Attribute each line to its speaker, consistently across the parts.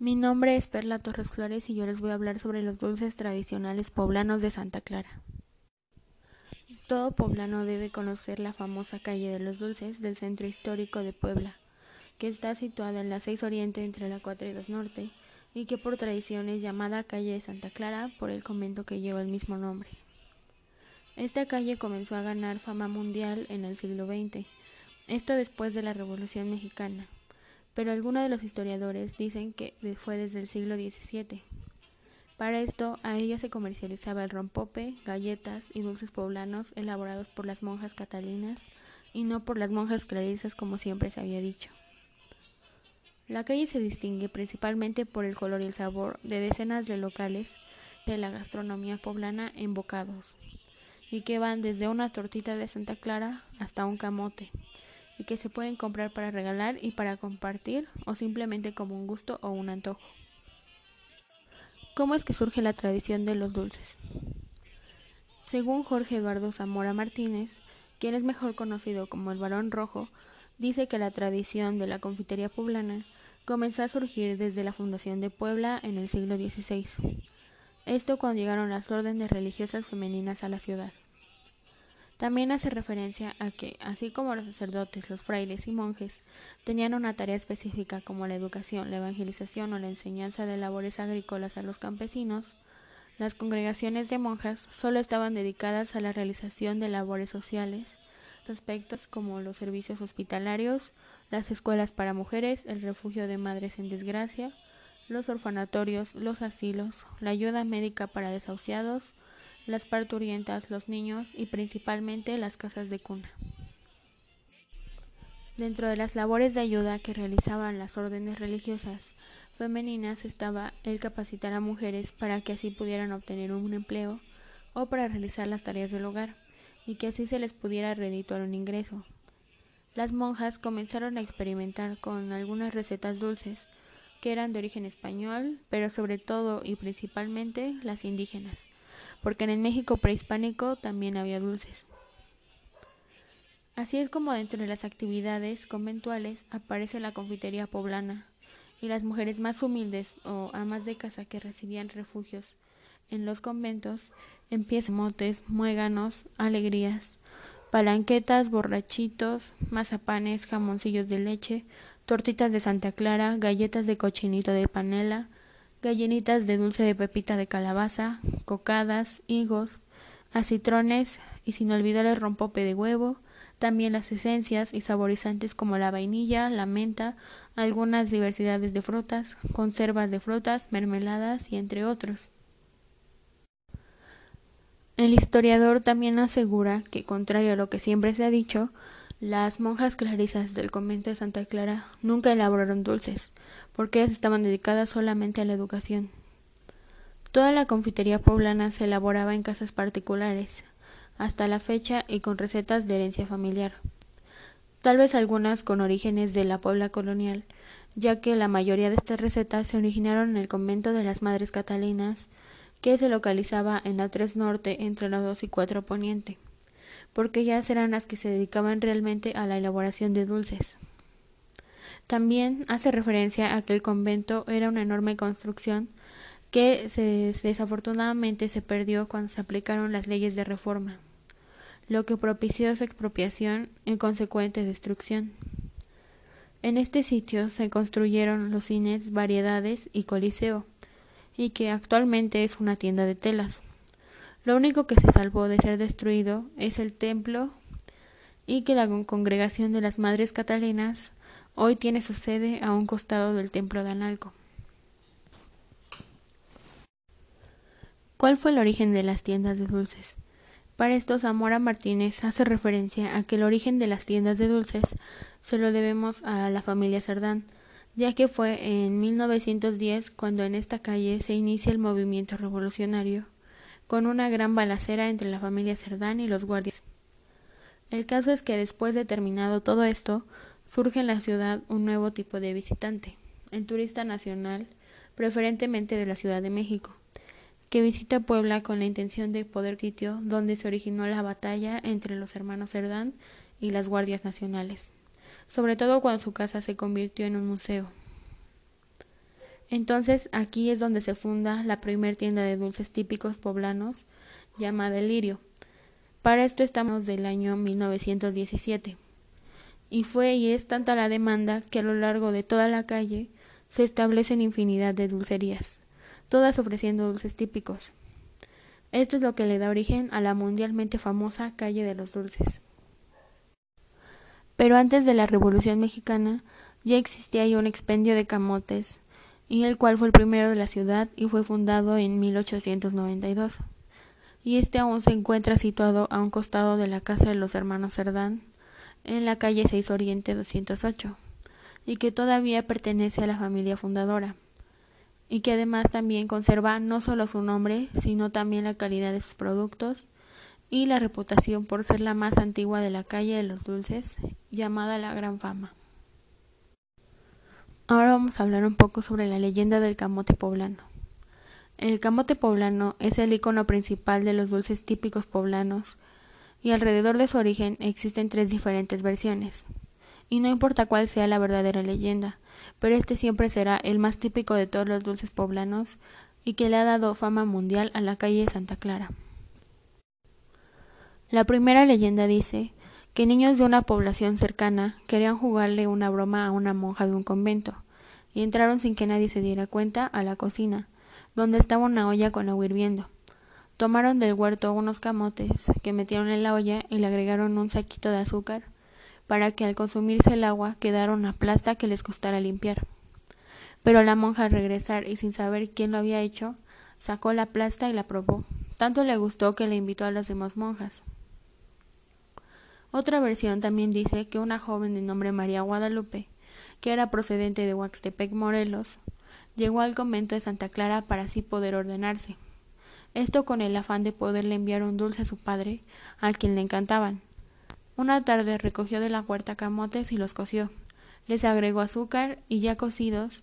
Speaker 1: Mi nombre es Perla Torres Flores y yo les voy a hablar sobre los dulces tradicionales poblanos de Santa Clara. Todo poblano debe conocer la famosa calle de los dulces del centro histórico de Puebla, que está situada en la 6 Oriente entre la 4 y 2 Norte y que por tradición es llamada calle de Santa Clara por el convento que lleva el mismo nombre. Esta calle comenzó a ganar fama mundial en el siglo XX, esto después de la Revolución Mexicana pero algunos de los historiadores dicen que fue desde el siglo XVII. Para esto, a ella se comercializaba el rompope, galletas y dulces poblanos elaborados por las monjas catalinas y no por las monjas clarisas como siempre se había dicho. La calle se distingue principalmente por el color y el sabor de decenas de locales de la gastronomía poblana en bocados, y que van desde una tortita de Santa Clara hasta un camote, y que se pueden comprar para regalar y para compartir o simplemente como un gusto o un antojo. ¿Cómo es que surge la tradición de los dulces? Según Jorge Eduardo Zamora Martínez, quien es mejor conocido como el Barón Rojo, dice que la tradición de la confitería poblana comenzó a surgir desde la fundación de Puebla en el siglo XVI. Esto cuando llegaron las órdenes religiosas femeninas a la ciudad. También hace referencia a que, así como los sacerdotes, los frailes y monjes tenían una tarea específica como la educación, la evangelización o la enseñanza de labores agrícolas a los campesinos, las congregaciones de monjas solo estaban dedicadas a la realización de labores sociales, aspectos como los servicios hospitalarios, las escuelas para mujeres, el refugio de madres en desgracia, los orfanatorios, los asilos, la ayuda médica para desahuciados, las parturientas, los niños y principalmente las casas de cuna. Dentro de las labores de ayuda que realizaban las órdenes religiosas femeninas estaba el capacitar a mujeres para que así pudieran obtener un empleo o para realizar las tareas del hogar y que así se les pudiera redituar un ingreso. Las monjas comenzaron a experimentar con algunas recetas dulces que eran de origen español, pero sobre todo y principalmente las indígenas porque en el México prehispánico también había dulces. Así es como dentro de las actividades conventuales aparece la confitería poblana y las mujeres más humildes o amas de casa que recibían refugios en los conventos empiezan motes, muéganos, alegrías, palanquetas, borrachitos, mazapanes, jamoncillos de leche, tortitas de Santa Clara, galletas de cochinito de panela, gallinitas de dulce de pepita de calabaza, cocadas, higos, acitrones y sin olvidar el rompope de huevo, también las esencias y saborizantes como la vainilla, la menta, algunas diversidades de frutas, conservas de frutas, mermeladas y entre otros. El historiador también asegura que, contrario a lo que siempre se ha dicho, las monjas clarisas del convento de Santa Clara nunca elaboraron dulces, porque ellas estaban dedicadas solamente a la educación. Toda la confitería poblana se elaboraba en casas particulares, hasta la fecha y con recetas de herencia familiar. Tal vez algunas con orígenes de la Puebla colonial, ya que la mayoría de estas recetas se originaron en el convento de las Madres Catalinas, que se localizaba en la 3 Norte entre la 2 y 4 Poniente porque ellas eran las que se dedicaban realmente a la elaboración de dulces. También hace referencia a que el convento era una enorme construcción que desafortunadamente se perdió cuando se aplicaron las leyes de reforma, lo que propició su expropiación y consecuente destrucción. En este sitio se construyeron los cines Variedades y Coliseo, y que actualmente es una tienda de telas. Lo único que se salvó de ser destruido es el templo y que la congregación de las Madres Catalinas hoy tiene su sede a un costado del templo de Analco. ¿Cuál fue el origen de las tiendas de dulces? Para esto Zamora Martínez hace referencia a que el origen de las tiendas de dulces se lo debemos a la familia Cerdán, ya que fue en 1910 cuando en esta calle se inicia el movimiento revolucionario con una gran balacera entre la familia Cerdán y los guardias. El caso es que después de terminado todo esto, surge en la ciudad un nuevo tipo de visitante, el turista nacional, preferentemente de la Ciudad de México, que visita Puebla con la intención de poder sitio donde se originó la batalla entre los hermanos Cerdán y las guardias nacionales, sobre todo cuando su casa se convirtió en un museo. Entonces aquí es donde se funda la primer tienda de dulces típicos poblanos llamada El Lirio. Para esto estamos del año 1917. Y fue y es tanta la demanda que a lo largo de toda la calle se establecen infinidad de dulcerías, todas ofreciendo dulces típicos. Esto es lo que le da origen a la mundialmente famosa calle de los dulces. Pero antes de la Revolución Mexicana ya existía ahí un expendio de camotes, y el cual fue el primero de la ciudad y fue fundado en 1892. Y este aún se encuentra situado a un costado de la casa de los hermanos Cerdán, en la calle 6 Oriente 208, y que todavía pertenece a la familia fundadora y que además también conserva no solo su nombre, sino también la calidad de sus productos y la reputación por ser la más antigua de la calle de los dulces, llamada la Gran Fama. Ahora vamos a hablar un poco sobre la leyenda del camote poblano. El camote poblano es el icono principal de los dulces típicos poblanos y alrededor de su origen existen tres diferentes versiones. Y no importa cuál sea la verdadera leyenda, pero este siempre será el más típico de todos los dulces poblanos y que le ha dado fama mundial a la calle Santa Clara. La primera leyenda dice que niños de una población cercana querían jugarle una broma a una monja de un convento y entraron sin que nadie se diera cuenta a la cocina, donde estaba una olla con agua hirviendo. Tomaron del huerto unos camotes que metieron en la olla y le agregaron un saquito de azúcar para que al consumirse el agua quedara una plasta que les costara limpiar. Pero la monja al regresar y sin saber quién lo había hecho, sacó la plasta y la probó. Tanto le gustó que le invitó a las demás monjas. Otra versión también dice que una joven de nombre María Guadalupe, que era procedente de Huaxtepec, Morelos, llegó al convento de Santa Clara para así poder ordenarse. Esto con el afán de poderle enviar un dulce a su padre, a quien le encantaban, una tarde recogió de la huerta camotes y los coció. Les agregó azúcar y ya cocidos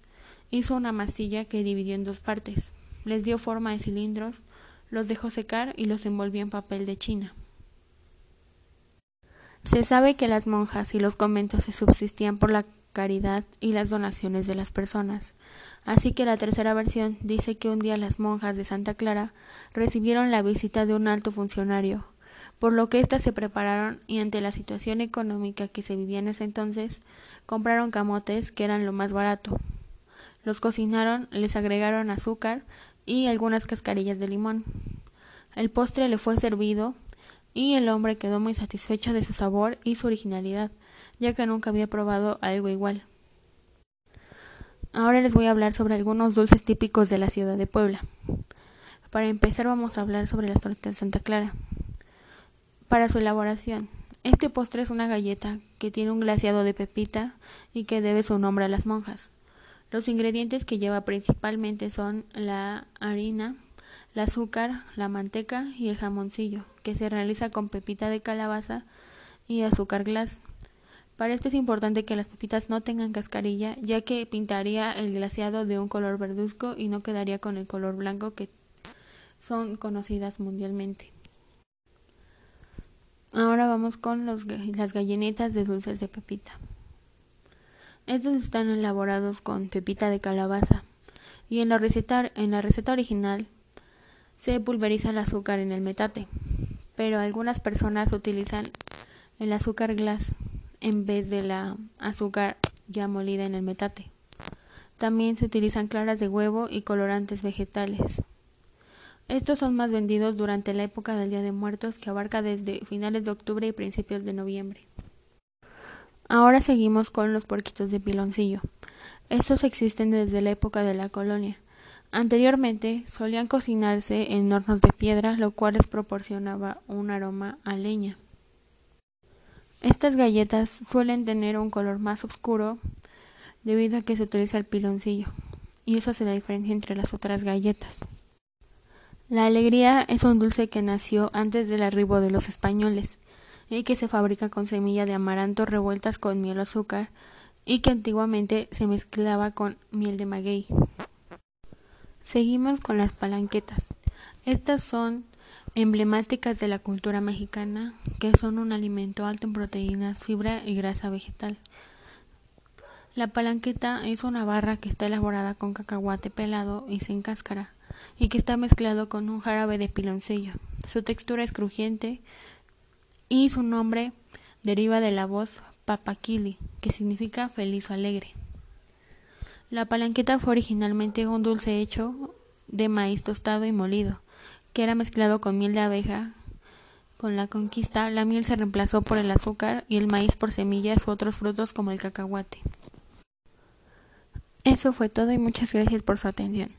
Speaker 1: hizo una masilla que dividió en dos partes. Les dio forma de cilindros, los dejó secar y los envolvió en papel de china. Se sabe que las monjas y los conventos se subsistían por la caridad y las donaciones de las personas. Así que la tercera versión dice que un día las monjas de Santa Clara recibieron la visita de un alto funcionario, por lo que éstas se prepararon y ante la situación económica que se vivía en ese entonces, compraron camotes que eran lo más barato. Los cocinaron, les agregaron azúcar y algunas cascarillas de limón. El postre le fue servido y el hombre quedó muy satisfecho de su sabor y su originalidad, ya que nunca había probado algo igual. Ahora les voy a hablar sobre algunos dulces típicos de la ciudad de Puebla. Para empezar vamos a hablar sobre las tortas de Santa Clara. Para su elaboración, este postre es una galleta que tiene un glaseado de pepita y que debe su nombre a las monjas. Los ingredientes que lleva principalmente son la harina, el azúcar, la manteca y el jamoncillo, que se realiza con pepita de calabaza y azúcar glas. Para esto es importante que las pepitas no tengan cascarilla, ya que pintaría el glaseado de un color verduzco y no quedaría con el color blanco que son conocidas mundialmente. Ahora vamos con las gallinitas de dulces de pepita. Estos están elaborados con pepita de calabaza y en la receta original se pulveriza el azúcar en el metate, pero algunas personas utilizan el azúcar glass en vez de la azúcar ya molida en el metate. También se utilizan claras de huevo y colorantes vegetales. Estos son más vendidos durante la época del Día de Muertos que abarca desde finales de octubre y principios de noviembre. Ahora seguimos con los puerquitos de piloncillo. Estos existen desde la época de la colonia. Anteriormente solían cocinarse en hornos de piedra, lo cual les proporcionaba un aroma a leña. Estas galletas suelen tener un color más oscuro debido a que se utiliza el piloncillo, y eso hace la diferencia entre las otras galletas. La alegría es un dulce que nació antes del arribo de los españoles y que se fabrica con semilla de amaranto revueltas con miel o azúcar y que antiguamente se mezclaba con miel de maguey. Seguimos con las palanquetas. Estas son emblemáticas de la cultura mexicana, que son un alimento alto en proteínas, fibra y grasa vegetal. La palanqueta es una barra que está elaborada con cacahuate pelado y sin cáscara, y que está mezclado con un jarabe de piloncillo. Su textura es crujiente y su nombre deriva de la voz papaquili, que significa feliz o alegre. La palanqueta fue originalmente un dulce hecho de maíz tostado y molido, que era mezclado con miel de abeja. Con la conquista, la miel se reemplazó por el azúcar y el maíz por semillas u otros frutos como el cacahuate. Eso fue todo y muchas gracias por su atención.